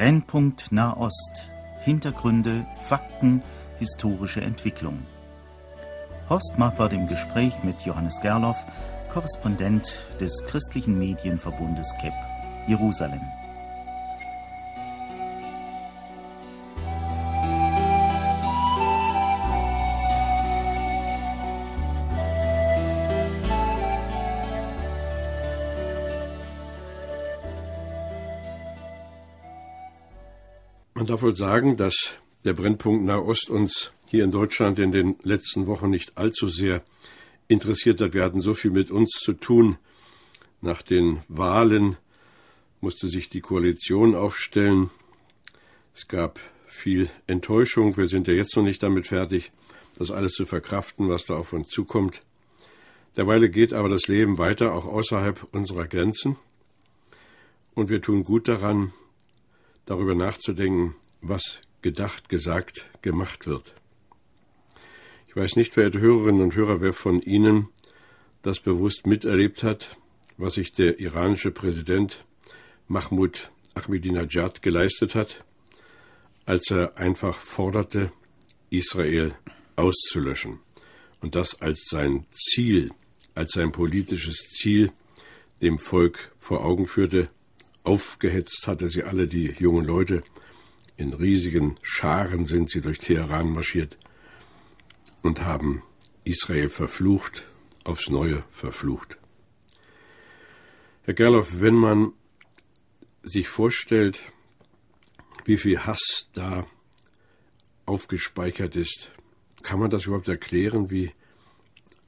Brennpunkt Nahost. Hintergründe, Fakten, historische Entwicklung. Horst Marquardt im Gespräch mit Johannes Gerloff, Korrespondent des christlichen Medienverbundes KEP, Jerusalem. Darf wohl sagen, dass der Brennpunkt Nahost uns hier in Deutschland in den letzten Wochen nicht allzu sehr interessiert hat. Wir hatten so viel mit uns zu tun. Nach den Wahlen musste sich die Koalition aufstellen. Es gab viel Enttäuschung. Wir sind ja jetzt noch nicht damit fertig, das alles zu verkraften, was da auf uns zukommt. Derweil geht aber das Leben weiter, auch außerhalb unserer Grenzen. Und wir tun gut daran, darüber nachzudenken, was gedacht, gesagt, gemacht wird. Ich weiß nicht, verehrte Hörerinnen und Hörer, wer von Ihnen das bewusst miterlebt hat, was sich der iranische Präsident Mahmoud Ahmadinejad geleistet hat, als er einfach forderte, Israel auszulöschen und das als sein Ziel, als sein politisches Ziel dem Volk vor Augen führte, Aufgehetzt hatte sie alle, die jungen Leute. In riesigen Scharen sind sie durch Teheran marschiert und haben Israel verflucht, aufs Neue verflucht. Herr Gerloff, wenn man sich vorstellt, wie viel Hass da aufgespeichert ist, kann man das überhaupt erklären, wie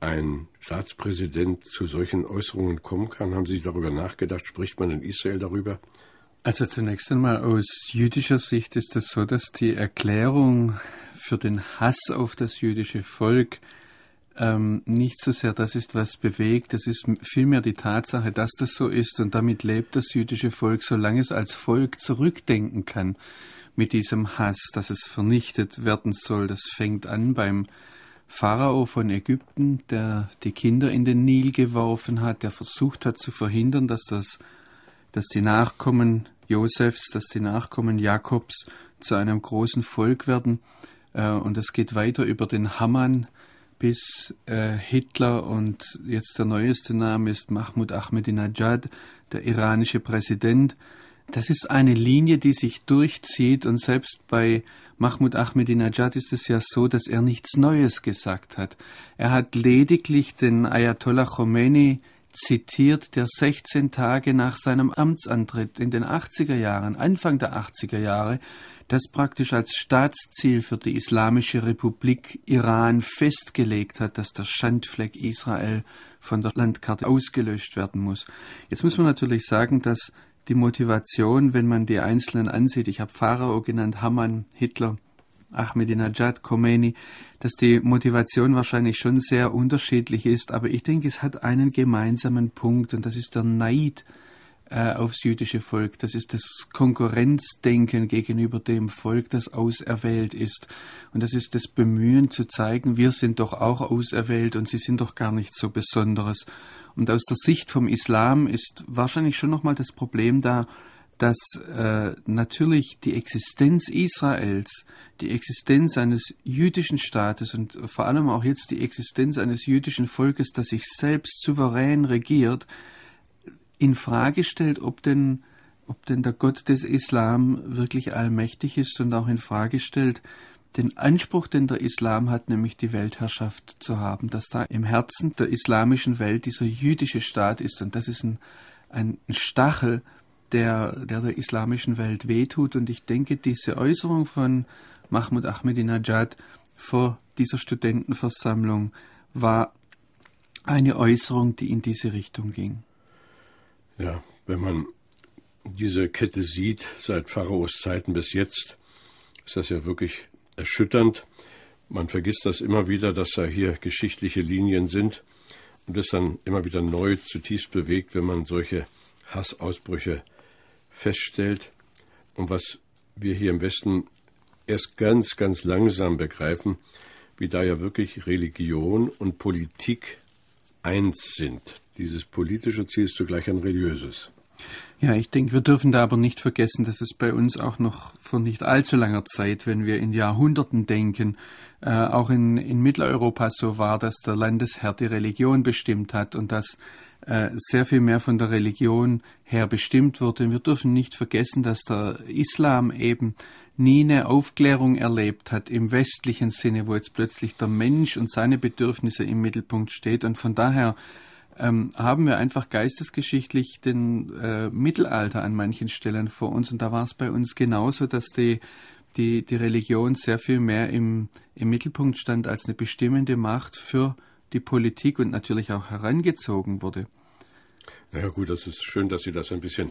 ein Staatspräsident zu solchen Äußerungen kommen kann? Haben Sie darüber nachgedacht? Spricht man in Israel darüber? Also zunächst einmal aus jüdischer Sicht ist es so, dass die Erklärung für den Hass auf das jüdische Volk ähm, nicht so sehr das ist, was bewegt, das ist vielmehr die Tatsache, dass das so ist und damit lebt das jüdische Volk, solange es als Volk zurückdenken kann mit diesem Hass, dass es vernichtet werden soll. Das fängt an beim Pharao von Ägypten, der die Kinder in den Nil geworfen hat, der versucht hat zu verhindern, dass das, dass die Nachkommen Josefs, dass die Nachkommen Jakobs zu einem großen Volk werden. Äh, und es geht weiter über den Haman bis äh, Hitler und jetzt der neueste Name ist Mahmoud Ahmadinejad, der iranische Präsident. Das ist eine Linie, die sich durchzieht und selbst bei Mahmoud Ahmadinejad ist es ja so, dass er nichts Neues gesagt hat. Er hat lediglich den Ayatollah Khomeini zitiert, der 16 Tage nach seinem Amtsantritt in den 80er Jahren, Anfang der 80er Jahre, das praktisch als Staatsziel für die Islamische Republik Iran festgelegt hat, dass der Schandfleck Israel von der Landkarte ausgelöscht werden muss. Jetzt muss man natürlich sagen, dass die Motivation, wenn man die Einzelnen ansieht. Ich habe Pharao genannt, Haman, Hitler, Ahmadinejad, Khomeini, dass die Motivation wahrscheinlich schon sehr unterschiedlich ist, aber ich denke, es hat einen gemeinsamen Punkt und das ist der Neid äh, aufs jüdische Volk. Das ist das Konkurrenzdenken gegenüber dem Volk, das auserwählt ist. Und das ist das Bemühen zu zeigen, wir sind doch auch auserwählt und sie sind doch gar nicht so Besonderes. Und aus der Sicht vom Islam ist wahrscheinlich schon nochmal das Problem da, dass äh, natürlich die Existenz Israels, die Existenz eines jüdischen Staates und vor allem auch jetzt die Existenz eines jüdischen Volkes, das sich selbst souverän regiert, in Frage stellt, ob denn, ob denn der Gott des Islam wirklich allmächtig ist und auch in Frage stellt, den Anspruch, den der Islam hat, nämlich die Weltherrschaft zu haben, dass da im Herzen der islamischen Welt dieser jüdische Staat ist. Und das ist ein, ein Stachel, der, der der islamischen Welt wehtut. Und ich denke, diese Äußerung von Mahmoud Ahmadinejad vor dieser Studentenversammlung war eine Äußerung, die in diese Richtung ging. Ja, wenn man diese Kette sieht, seit Pharaos Zeiten bis jetzt, ist das ja wirklich erschütternd. Man vergisst das immer wieder, dass da hier geschichtliche Linien sind und ist dann immer wieder neu zutiefst bewegt, wenn man solche Hassausbrüche feststellt. Und was wir hier im Westen erst ganz, ganz langsam begreifen, wie da ja wirklich Religion und Politik eins sind. Dieses politische Ziel ist zugleich ein religiöses. Ja, ich denke, wir dürfen da aber nicht vergessen, dass es bei uns auch noch vor nicht allzu langer Zeit, wenn wir in Jahrhunderten denken, äh, auch in, in Mitteleuropa so war, dass der Landesherr die Religion bestimmt hat und dass äh, sehr viel mehr von der Religion her bestimmt wurde. Wir dürfen nicht vergessen, dass der Islam eben nie eine Aufklärung erlebt hat im westlichen Sinne, wo jetzt plötzlich der Mensch und seine Bedürfnisse im Mittelpunkt steht und von daher ähm, haben wir einfach geistesgeschichtlich den äh, Mittelalter an manchen Stellen vor uns. Und da war es bei uns genauso, dass die, die, die Religion sehr viel mehr im, im Mittelpunkt stand als eine bestimmende Macht für die Politik und natürlich auch herangezogen wurde. Naja gut, das ist schön, dass Sie das ein bisschen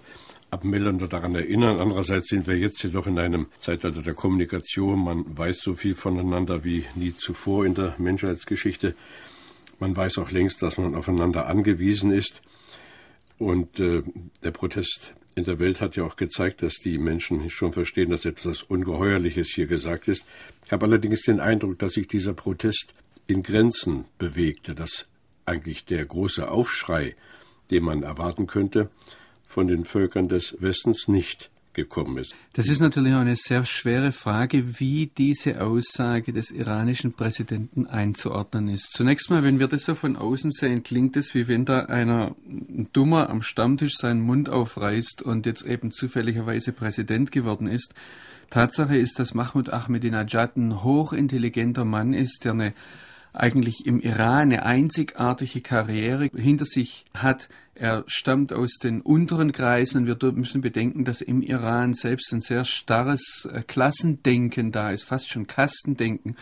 abmildern oder daran erinnern. Andererseits sind wir jetzt jedoch in einem Zeitalter der Kommunikation. Man weiß so viel voneinander wie nie zuvor in der Menschheitsgeschichte. Man weiß auch längst, dass man aufeinander angewiesen ist. Und äh, der Protest in der Welt hat ja auch gezeigt, dass die Menschen schon verstehen, dass etwas Ungeheuerliches hier gesagt ist. Ich habe allerdings den Eindruck, dass sich dieser Protest in Grenzen bewegte, dass eigentlich der große Aufschrei, den man erwarten könnte, von den Völkern des Westens nicht gekommen ist. Das ist natürlich auch eine sehr schwere Frage, wie diese Aussage des iranischen Präsidenten einzuordnen ist. Zunächst mal, wenn wir das so von außen sehen, klingt es, wie wenn da einer Dummer am Stammtisch seinen Mund aufreißt und jetzt eben zufälligerweise Präsident geworden ist. Tatsache ist, dass Mahmoud Ahmadinejad ein hochintelligenter Mann ist, der eine eigentlich im Iran eine einzigartige Karriere hinter sich hat. Er stammt aus den unteren Kreisen. Wir müssen bedenken, dass im Iran selbst ein sehr starres äh, Klassendenken da ist, fast schon Kastendenken.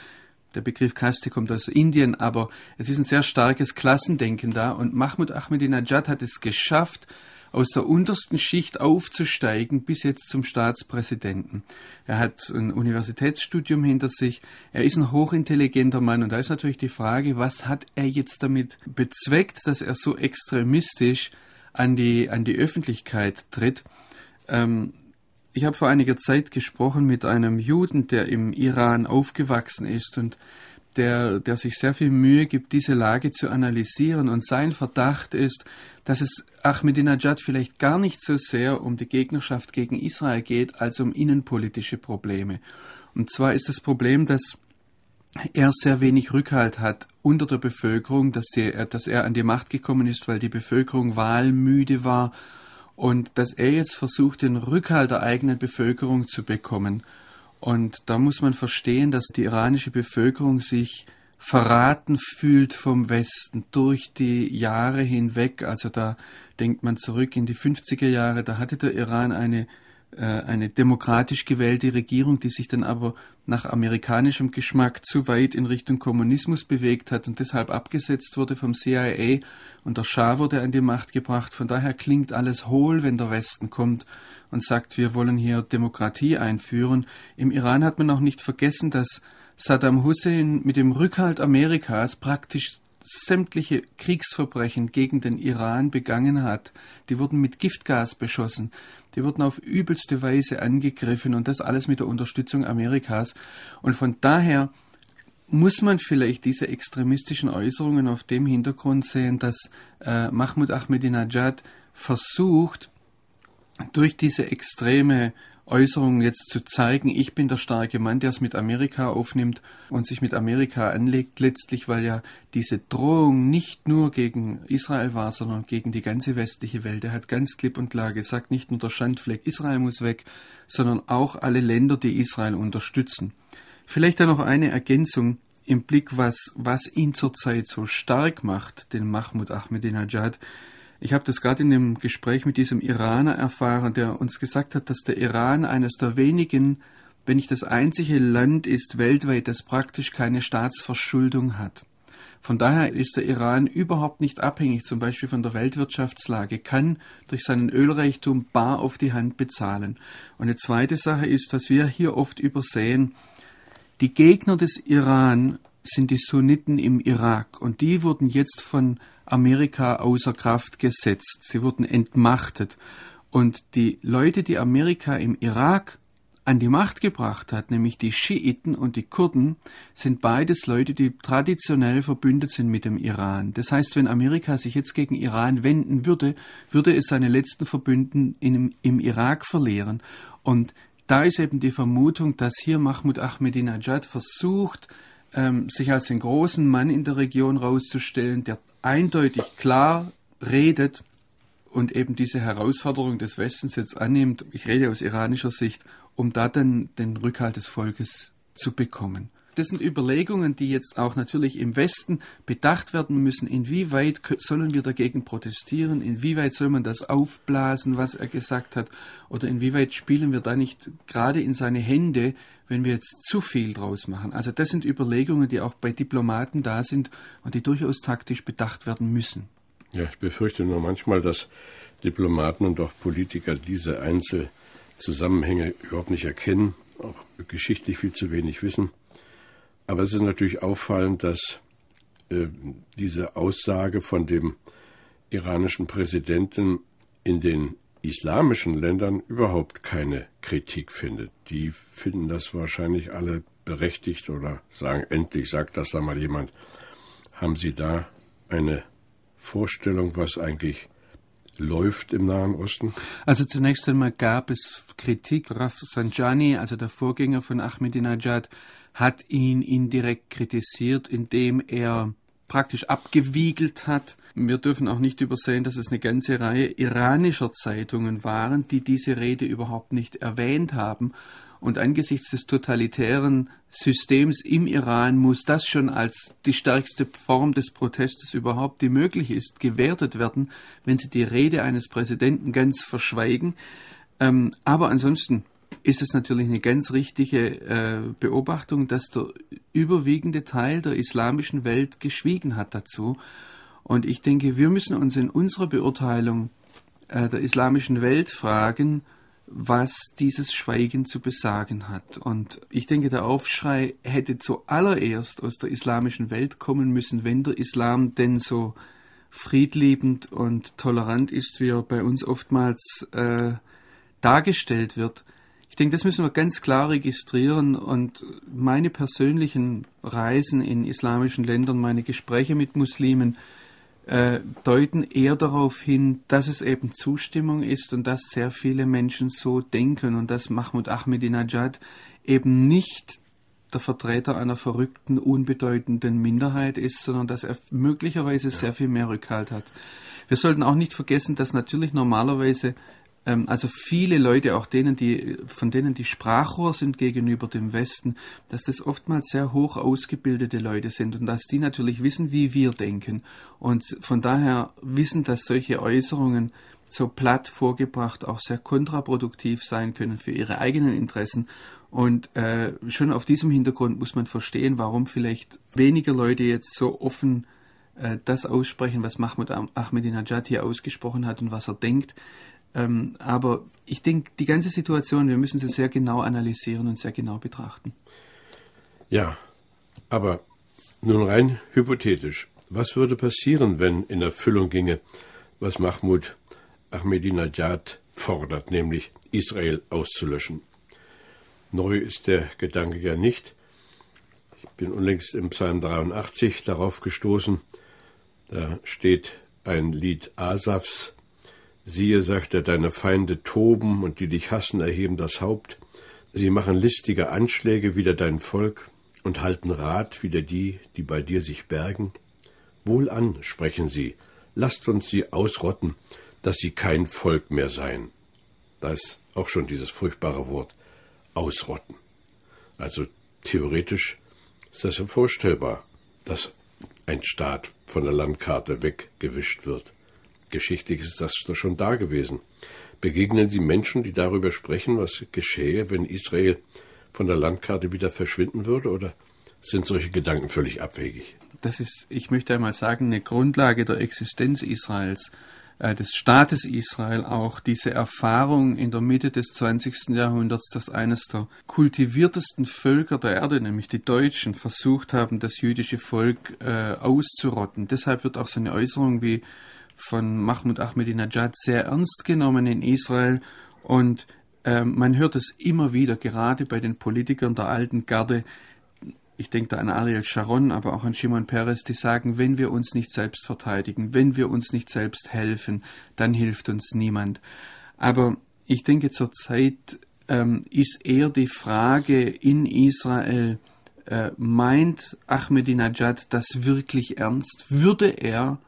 Der Begriff Kaste kommt aus Indien, aber es ist ein sehr starkes Klassendenken da. Und Mahmoud Ahmadinejad hat es geschafft, aus der untersten Schicht aufzusteigen bis jetzt zum Staatspräsidenten. Er hat ein Universitätsstudium hinter sich, er ist ein hochintelligenter Mann und da ist natürlich die Frage, was hat er jetzt damit bezweckt, dass er so extremistisch an die, an die Öffentlichkeit tritt. Ähm, ich habe vor einiger Zeit gesprochen mit einem Juden, der im Iran aufgewachsen ist und der, der sich sehr viel Mühe gibt, diese Lage zu analysieren. Und sein Verdacht ist, dass es Ahmadinejad vielleicht gar nicht so sehr um die Gegnerschaft gegen Israel geht, als um innenpolitische Probleme. Und zwar ist das Problem, dass er sehr wenig Rückhalt hat unter der Bevölkerung, dass, die, dass er an die Macht gekommen ist, weil die Bevölkerung wahlmüde war und dass er jetzt versucht, den Rückhalt der eigenen Bevölkerung zu bekommen. Und da muss man verstehen, dass die iranische Bevölkerung sich verraten fühlt vom Westen durch die Jahre hinweg. Also da denkt man zurück in die 50er Jahre, da hatte der Iran eine, eine demokratisch gewählte Regierung, die sich dann aber nach amerikanischem Geschmack zu weit in Richtung Kommunismus bewegt hat und deshalb abgesetzt wurde vom CIA und der Schah wurde an die Macht gebracht. Von daher klingt alles hohl, wenn der Westen kommt und sagt, wir wollen hier Demokratie einführen. Im Iran hat man auch nicht vergessen, dass Saddam Hussein mit dem Rückhalt Amerikas praktisch sämtliche Kriegsverbrechen gegen den Iran begangen hat. Die wurden mit Giftgas beschossen, die wurden auf übelste Weise angegriffen und das alles mit der Unterstützung Amerikas. Und von daher muss man vielleicht diese extremistischen Äußerungen auf dem Hintergrund sehen, dass äh, Mahmoud Ahmadinejad versucht, durch diese extreme Äußerungen jetzt zu zeigen, ich bin der starke Mann, der es mit Amerika aufnimmt und sich mit Amerika anlegt, letztlich, weil ja diese Drohung nicht nur gegen Israel war, sondern gegen die ganze westliche Welt. Er hat ganz klipp und klar gesagt, nicht nur der Schandfleck Israel muss weg, sondern auch alle Länder, die Israel unterstützen. Vielleicht dann noch eine Ergänzung im Blick, was, was ihn zurzeit so stark macht, den Mahmoud Ahmadinejad. Ich habe das gerade in dem Gespräch mit diesem Iraner erfahren, der uns gesagt hat, dass der Iran eines der wenigen, wenn nicht das einzige Land ist weltweit, das praktisch keine Staatsverschuldung hat. Von daher ist der Iran überhaupt nicht abhängig, zum Beispiel von der Weltwirtschaftslage, kann durch seinen Ölreichtum bar auf die Hand bezahlen. Und eine zweite Sache ist, was wir hier oft übersehen, die Gegner des Iran sind die Sunniten im Irak und die wurden jetzt von Amerika außer Kraft gesetzt. Sie wurden entmachtet. Und die Leute, die Amerika im Irak an die Macht gebracht hat, nämlich die Schiiten und die Kurden, sind beides Leute, die traditionell verbündet sind mit dem Iran. Das heißt, wenn Amerika sich jetzt gegen Iran wenden würde, würde es seine letzten Verbündeten in, im Irak verlieren. Und da ist eben die Vermutung, dass hier Mahmoud Ahmadinejad versucht, ähm, sich als den großen Mann in der Region rauszustellen, der eindeutig klar redet und eben diese Herausforderung des Westens jetzt annimmt, ich rede aus iranischer Sicht, um da dann den Rückhalt des Volkes zu bekommen. Das sind Überlegungen, die jetzt auch natürlich im Westen bedacht werden müssen. Inwieweit sollen wir dagegen protestieren? Inwieweit soll man das aufblasen, was er gesagt hat? Oder inwieweit spielen wir da nicht gerade in seine Hände, wenn wir jetzt zu viel draus machen? Also das sind Überlegungen, die auch bei Diplomaten da sind und die durchaus taktisch bedacht werden müssen. Ja, ich befürchte nur manchmal, dass Diplomaten und auch Politiker diese Einzelzusammenhänge überhaupt nicht erkennen, auch geschichtlich viel zu wenig wissen. Aber es ist natürlich auffallend, dass äh, diese Aussage von dem iranischen Präsidenten in den islamischen Ländern überhaupt keine Kritik findet. Die finden das wahrscheinlich alle berechtigt oder sagen, endlich sagt das da mal jemand. Haben Sie da eine Vorstellung, was eigentlich läuft im Nahen Osten? Also zunächst einmal gab es Kritik. Rafsanjani, also der Vorgänger von Ahmadinejad, hat ihn indirekt kritisiert, indem er praktisch abgewiegelt hat. Wir dürfen auch nicht übersehen, dass es eine ganze Reihe iranischer Zeitungen waren, die diese Rede überhaupt nicht erwähnt haben und angesichts des totalitären Systems im Iran muss das schon als die stärkste Form des Protestes überhaupt, die möglich ist, gewertet werden, wenn sie die Rede eines Präsidenten ganz verschweigen. Ähm, aber ansonsten ist es natürlich eine ganz richtige äh, Beobachtung, dass der überwiegende Teil der islamischen Welt geschwiegen hat dazu. Und ich denke, wir müssen uns in unserer Beurteilung äh, der islamischen Welt fragen, was dieses Schweigen zu besagen hat. Und ich denke, der Aufschrei hätte zuallererst aus der islamischen Welt kommen müssen, wenn der Islam denn so friedliebend und tolerant ist, wie er bei uns oftmals äh, dargestellt wird. Ich denke, das müssen wir ganz klar registrieren und meine persönlichen Reisen in islamischen Ländern, meine Gespräche mit Muslimen, äh, deuten eher darauf hin, dass es eben Zustimmung ist und dass sehr viele Menschen so denken und dass Mahmoud Ahmadinejad eben nicht der Vertreter einer verrückten, unbedeutenden Minderheit ist, sondern dass er möglicherweise ja. sehr viel mehr Rückhalt hat. Wir sollten auch nicht vergessen, dass natürlich normalerweise also viele Leute, auch denen, die, von denen die Sprachrohr sind gegenüber dem Westen, dass das oftmals sehr hoch ausgebildete Leute sind und dass die natürlich wissen, wie wir denken und von daher wissen, dass solche Äußerungen so platt vorgebracht auch sehr kontraproduktiv sein können für ihre eigenen Interessen. Und äh, schon auf diesem Hintergrund muss man verstehen, warum vielleicht weniger Leute jetzt so offen äh, das aussprechen, was Mahmoud Ahmadinejad hier ausgesprochen hat und was er denkt. Ähm, aber ich denke, die ganze Situation, wir müssen sie sehr genau analysieren und sehr genau betrachten. Ja, aber nun rein hypothetisch. Was würde passieren, wenn in Erfüllung ginge, was Mahmoud Ahmadinejad fordert, nämlich Israel auszulöschen? Neu ist der Gedanke ja nicht. Ich bin unlängst im Psalm 83 darauf gestoßen. Da steht ein Lied Asafs, Siehe, sagt er, deine Feinde toben und die dich hassen, erheben das Haupt. Sie machen listige Anschläge wider dein Volk und halten Rat wider die, die bei dir sich bergen. Wohlan, sprechen sie, lasst uns sie ausrotten, dass sie kein Volk mehr seien. Da ist auch schon dieses furchtbare Wort ausrotten. Also theoretisch ist das ja vorstellbar, dass ein Staat von der Landkarte weggewischt wird. Geschichtlich ist das doch schon da gewesen. Begegnen Sie Menschen, die darüber sprechen, was geschähe, wenn Israel von der Landkarte wieder verschwinden würde, oder sind solche Gedanken völlig abwegig? Das ist, ich möchte einmal sagen, eine Grundlage der Existenz Israels, äh, des Staates Israel auch, diese Erfahrung in der Mitte des 20. Jahrhunderts, dass eines der kultiviertesten Völker der Erde, nämlich die Deutschen, versucht haben, das jüdische Volk äh, auszurotten. Deshalb wird auch so eine Äußerung wie von Mahmoud Ahmadinejad sehr ernst genommen in Israel und ähm, man hört es immer wieder, gerade bei den Politikern der alten Garde, ich denke da an Ariel Sharon, aber auch an Shimon Peres, die sagen, wenn wir uns nicht selbst verteidigen, wenn wir uns nicht selbst helfen, dann hilft uns niemand. Aber ich denke, zurzeit ähm, ist eher die Frage in Israel, äh, meint Ahmadinejad das wirklich ernst? Würde er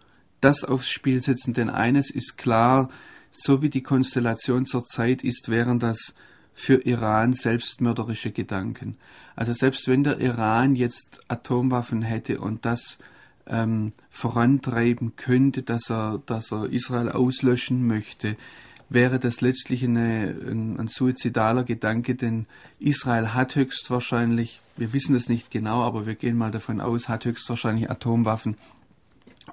das aufs Spiel setzen? Denn eines ist klar, so wie die Konstellation zurzeit ist, wären das für Iran selbstmörderische Gedanken. Also selbst wenn der Iran jetzt Atomwaffen hätte und das ähm, vorantreiben könnte, dass er, dass er Israel auslöschen möchte, wäre das letztlich eine, ein, ein suizidaler Gedanke, denn Israel hat höchstwahrscheinlich, wir wissen es nicht genau, aber wir gehen mal davon aus, hat höchstwahrscheinlich Atomwaffen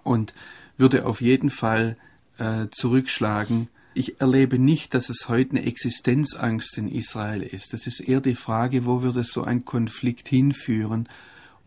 und würde auf jeden Fall äh, zurückschlagen. Ich erlebe nicht, dass es heute eine Existenzangst in Israel ist. Das ist eher die Frage, wo würde so ein Konflikt hinführen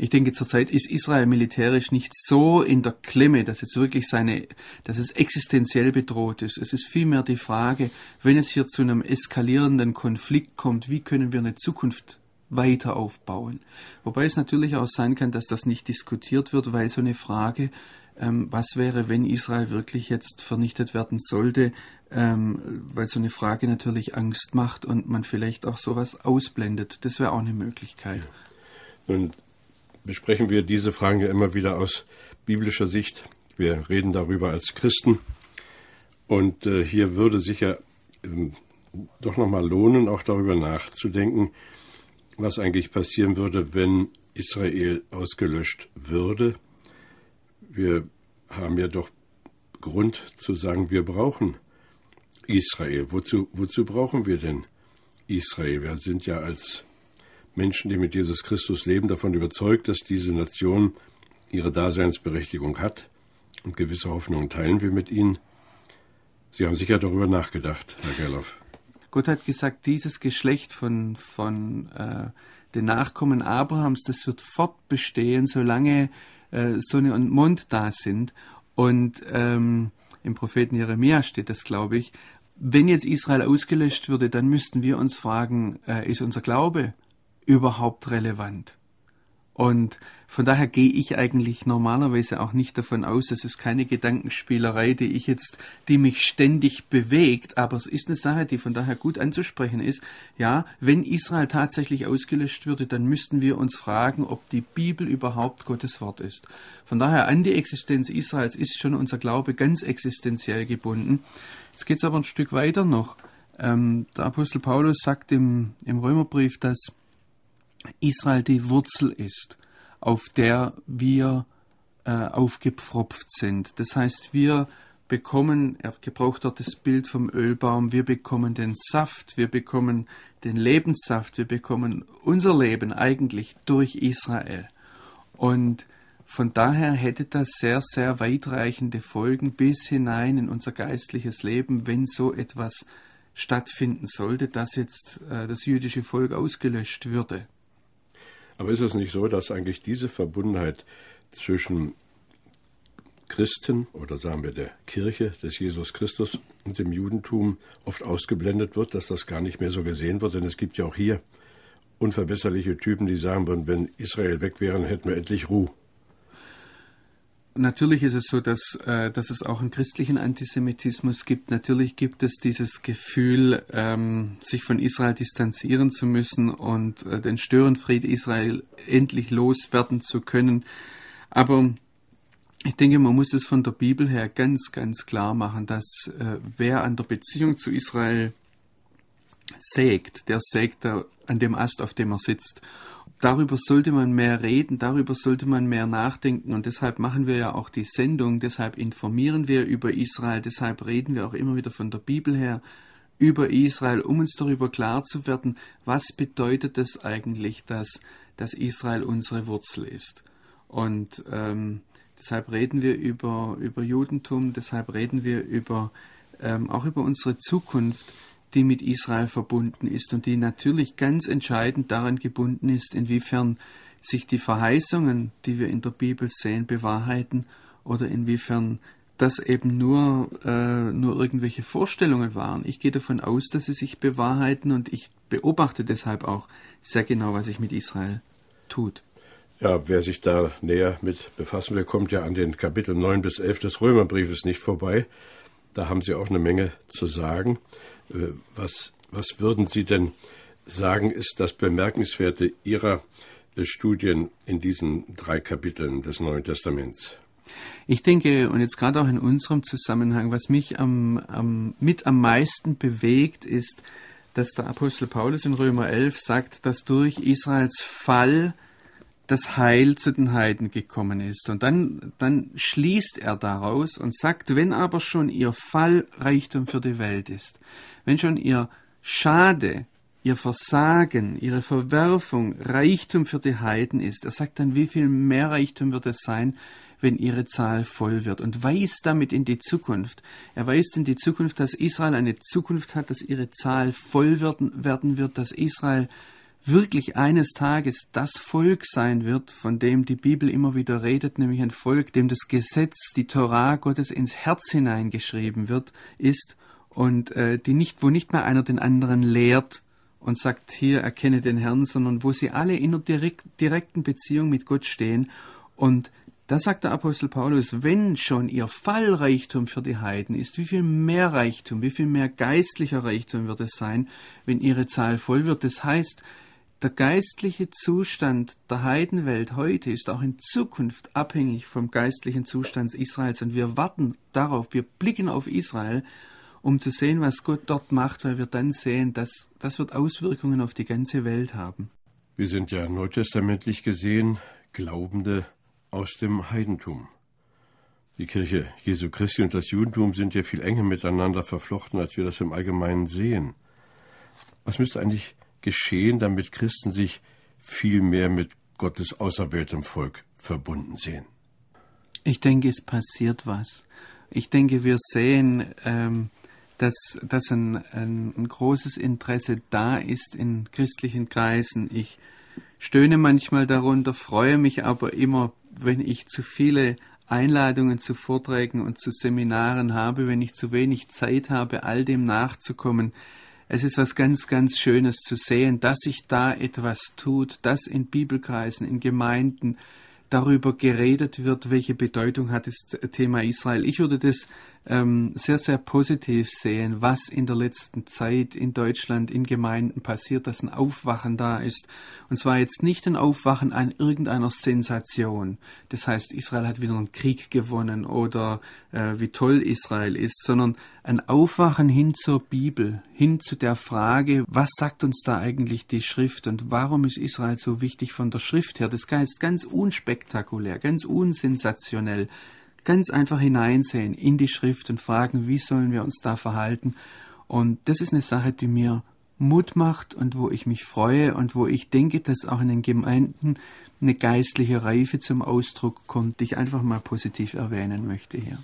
ich denke, zurzeit ist Israel militärisch nicht so in der Klemme, dass jetzt wirklich seine, dass es existenziell bedroht ist. Es ist vielmehr die Frage, wenn es hier zu einem eskalierenden Konflikt kommt, wie können wir eine Zukunft weiter aufbauen? Wobei es natürlich auch sein kann, dass das nicht diskutiert wird, weil so eine Frage, was wäre, wenn Israel wirklich jetzt vernichtet werden sollte, ähm, weil so eine Frage natürlich Angst macht und man vielleicht auch sowas ausblendet. Das wäre auch eine Möglichkeit. Und besprechen wir diese Fragen ja immer wieder aus biblischer Sicht. Wir reden darüber als Christen. Und äh, hier würde sich ja ähm, doch nochmal lohnen, auch darüber nachzudenken, was eigentlich passieren würde, wenn Israel ausgelöscht würde. Wir haben ja doch Grund zu sagen, wir brauchen Israel. Wozu, wozu brauchen wir denn Israel? Wir sind ja als Menschen, die mit Jesus Christus leben, davon überzeugt, dass diese Nation ihre Daseinsberechtigung hat und gewisse Hoffnungen teilen wir mit ihnen. Sie haben sicher darüber nachgedacht, Herr Gerloff. Gott hat gesagt, dieses Geschlecht von, von äh, den Nachkommen Abrahams, das wird fortbestehen, solange äh, Sonne und Mond da sind. Und ähm, im Propheten Jeremia steht das, glaube ich. Wenn jetzt Israel ausgelöscht würde, dann müssten wir uns fragen, äh, ist unser Glaube überhaupt relevant? Und von daher gehe ich eigentlich normalerweise auch nicht davon aus, es ist keine Gedankenspielerei, die ich jetzt, die mich ständig bewegt, aber es ist eine Sache, die von daher gut anzusprechen ist. Ja, wenn Israel tatsächlich ausgelöscht würde, dann müssten wir uns fragen, ob die Bibel überhaupt Gottes Wort ist. Von daher an die Existenz Israels ist schon unser Glaube ganz existenziell gebunden. Jetzt geht es aber ein Stück weiter noch. Ähm, der Apostel Paulus sagt im, im Römerbrief, dass Israel die Wurzel ist, auf der wir äh, aufgepfropft sind. Das heißt, wir bekommen, er gebraucht dort das Bild vom Ölbaum, wir bekommen den Saft, wir bekommen den Lebenssaft, wir bekommen unser Leben eigentlich durch Israel. Und von daher hätte das sehr, sehr weitreichende Folgen bis hinein in unser geistliches Leben, wenn so etwas stattfinden sollte, dass jetzt äh, das jüdische Volk ausgelöscht würde. Aber ist es nicht so, dass eigentlich diese Verbundenheit zwischen Christen oder sagen wir der Kirche des Jesus Christus und dem Judentum oft ausgeblendet wird, dass das gar nicht mehr so gesehen wird? Denn es gibt ja auch hier unverbesserliche Typen, die sagen würden, wenn Israel weg wäre, hätten wir endlich Ruhe. Natürlich ist es so, dass, äh, dass es auch einen christlichen Antisemitismus gibt. Natürlich gibt es dieses Gefühl, ähm, sich von Israel distanzieren zu müssen und äh, den Störenfried Israel endlich loswerden zu können. Aber ich denke, man muss es von der Bibel her ganz, ganz klar machen, dass äh, wer an der Beziehung zu Israel sägt, der sägt an dem Ast, auf dem er sitzt darüber sollte man mehr reden, darüber sollte man mehr nachdenken und deshalb machen wir ja auch die Sendung, deshalb informieren wir über Israel, deshalb reden wir auch immer wieder von der Bibel her über Israel, um uns darüber klar zu werden, was bedeutet es eigentlich, dass, dass Israel unsere Wurzel ist. Und ähm, deshalb reden wir über, über Judentum, deshalb reden wir über, ähm, auch über unsere Zukunft, die mit Israel verbunden ist und die natürlich ganz entscheidend daran gebunden ist, inwiefern sich die Verheißungen, die wir in der Bibel sehen, bewahrheiten oder inwiefern das eben nur, äh, nur irgendwelche Vorstellungen waren. Ich gehe davon aus, dass sie sich bewahrheiten und ich beobachte deshalb auch sehr genau, was sich mit Israel tut. Ja, wer sich da näher mit befassen will, kommt ja an den Kapiteln 9 bis 11 des Römerbriefes nicht vorbei. Da haben Sie auch eine Menge zu sagen. Äh, was, was würden Sie denn sagen, ist das Bemerkenswerte Ihrer äh, Studien in diesen drei Kapiteln des Neuen Testaments? Ich denke, und jetzt gerade auch in unserem Zusammenhang, was mich am, am, mit am meisten bewegt, ist, dass der Apostel Paulus in Römer 11 sagt, dass durch Israels Fall das Heil zu den Heiden gekommen ist. Und dann, dann schließt er daraus und sagt, wenn aber schon ihr Fall Reichtum für die Welt ist, wenn schon ihr Schade, ihr Versagen, ihre Verwerfung Reichtum für die Heiden ist, er sagt dann, wie viel mehr Reichtum wird es sein, wenn ihre Zahl voll wird und weist damit in die Zukunft. Er weist in die Zukunft, dass Israel eine Zukunft hat, dass ihre Zahl voll werden, wird, dass Israel wirklich eines Tages das Volk sein wird, von dem die Bibel immer wieder redet, nämlich ein Volk, dem das Gesetz, die Torah Gottes ins Herz hineingeschrieben wird, ist und äh, die nicht, wo nicht mehr einer den anderen lehrt und sagt, hier erkenne den Herrn, sondern wo sie alle in einer direkt, direkten Beziehung mit Gott stehen und da sagt der Apostel Paulus, wenn schon ihr Fallreichtum für die Heiden ist, wie viel mehr Reichtum, wie viel mehr geistlicher Reichtum wird es sein, wenn ihre Zahl voll wird. Das heißt, der geistliche Zustand der Heidenwelt heute ist auch in Zukunft abhängig vom geistlichen Zustand Israels und wir warten darauf, wir blicken auf Israel, um zu sehen, was Gott dort macht, weil wir dann sehen, dass das wird Auswirkungen auf die ganze Welt haben. Wir sind ja neutestamentlich gesehen Glaubende aus dem Heidentum. Die Kirche Jesu Christi und das Judentum sind ja viel enger miteinander verflochten, als wir das im Allgemeinen sehen. Was müsste eigentlich geschehen, damit Christen sich viel mehr mit Gottes auserwähltem Volk verbunden sehen? Ich denke, es passiert was. Ich denke, wir sehen, ähm, dass, dass ein, ein, ein, großes Interesse da ist in christlichen Kreisen. Ich stöhne manchmal darunter, freue mich aber immer wenn ich zu viele Einladungen zu Vorträgen und zu Seminaren habe, wenn ich zu wenig Zeit habe, all dem nachzukommen. Es ist was ganz, ganz Schönes zu sehen, dass sich da etwas tut, dass in Bibelkreisen, in Gemeinden darüber geredet wird, welche Bedeutung hat das Thema Israel. Ich würde das ähm, sehr, sehr positiv sehen, was in der letzten Zeit in Deutschland in Gemeinden passiert, dass ein Aufwachen da ist. Und zwar jetzt nicht ein Aufwachen an irgendeiner Sensation. Das heißt, Israel hat wieder einen Krieg gewonnen oder äh, wie toll Israel ist, sondern ein Aufwachen hin zur Bibel, hin zu der Frage, was sagt uns da eigentlich die Schrift und warum ist Israel so wichtig von der Schrift her? Das heißt ganz unspektakulär, ganz unsensationell ganz einfach hineinsehen in die Schrift und fragen, wie sollen wir uns da verhalten. Und das ist eine Sache, die mir Mut macht und wo ich mich freue und wo ich denke, dass auch in den Gemeinden eine geistliche Reife zum Ausdruck kommt, die ich einfach mal positiv erwähnen möchte hier.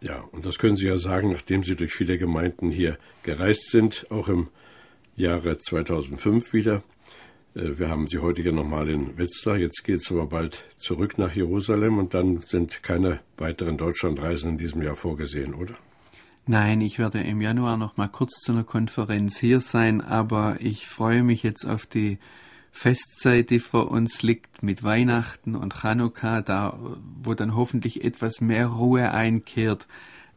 Ja, und das können Sie ja sagen, nachdem Sie durch viele Gemeinden hier gereist sind, auch im Jahre 2005 wieder. Äh, wir haben sie heute hier nochmal in Wetzlar. Jetzt geht es aber bald zurück nach Jerusalem und dann sind keine weiteren Deutschlandreisen in diesem Jahr vorgesehen, oder? Nein, ich werde im Januar noch mal kurz zu einer Konferenz hier sein, aber ich freue mich jetzt auf die Festzeit, die vor uns liegt, mit Weihnachten und Chanukka, da, wo dann hoffentlich etwas mehr Ruhe einkehrt.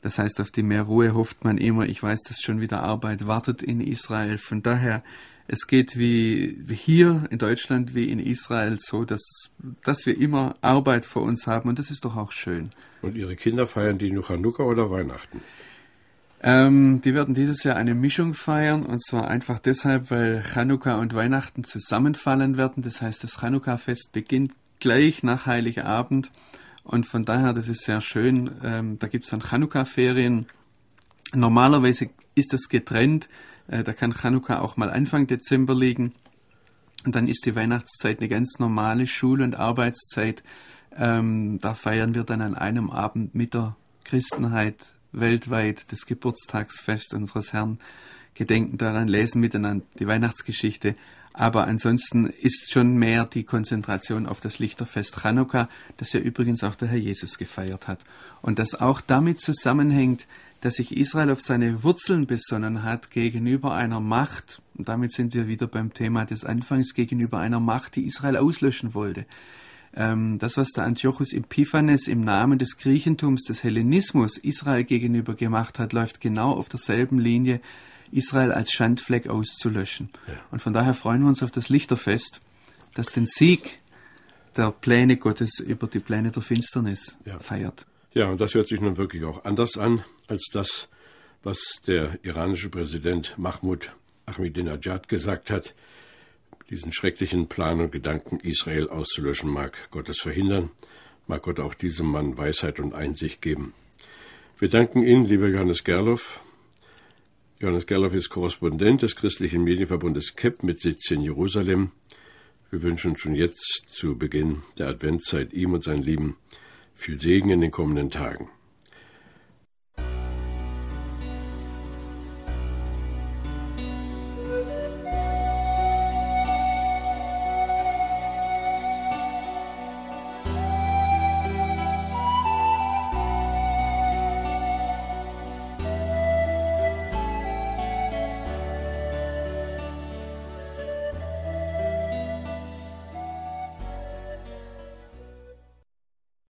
Das heißt, auf die mehr Ruhe hofft man immer. Ich weiß, dass schon wieder Arbeit wartet in Israel. Von daher es geht wie, hier in Deutschland wie in Israel so, dass, dass wir immer Arbeit vor uns haben und das ist doch auch schön. Und Ihre Kinder feiern die nur Chanukka oder Weihnachten? Ähm, die werden dieses Jahr eine Mischung feiern und zwar einfach deshalb, weil Chanukka und Weihnachten zusammenfallen werden. Das heißt, das Chanukka-Fest beginnt gleich nach Heiligabend und von daher, das ist sehr schön. Ähm, da gibt es dann Chanukka-Ferien. Normalerweise ist das getrennt. Äh, da kann Chanukka auch mal Anfang Dezember liegen. Und dann ist die Weihnachtszeit eine ganz normale Schul- und Arbeitszeit. Ähm, da feiern wir dann an einem Abend mit der Christenheit weltweit das Geburtstagsfest unseres Herrn, gedenken daran, lesen miteinander die Weihnachtsgeschichte. Aber ansonsten ist schon mehr die Konzentration auf das Lichterfest Chanukka, das ja übrigens auch der Herr Jesus gefeiert hat. Und das auch damit zusammenhängt, dass sich Israel auf seine Wurzeln besonnen hat gegenüber einer Macht, und damit sind wir wieder beim Thema des Anfangs, gegenüber einer Macht, die Israel auslöschen wollte. Ähm, das, was der Antiochus Epiphanes im Namen des Griechentums, des Hellenismus Israel gegenüber gemacht hat, läuft genau auf derselben Linie, Israel als Schandfleck auszulöschen. Ja. Und von daher freuen wir uns auf das Lichterfest, das den Sieg der Pläne Gottes über die Pläne der Finsternis ja. feiert. Ja, und das hört sich nun wirklich auch anders an als das, was der iranische Präsident Mahmoud Ahmadinejad gesagt hat. Diesen schrecklichen Plan und Gedanken, Israel auszulöschen, mag Gott es verhindern, mag Gott auch diesem Mann Weisheit und Einsicht geben. Wir danken Ihnen, lieber Johannes Gerloff. Johannes Gerloff ist Korrespondent des christlichen Medienverbundes KEP mit Sitz in Jerusalem. Wir wünschen schon jetzt zu Beginn der Adventszeit ihm und seinen Lieben viel Segen in den kommenden Tagen.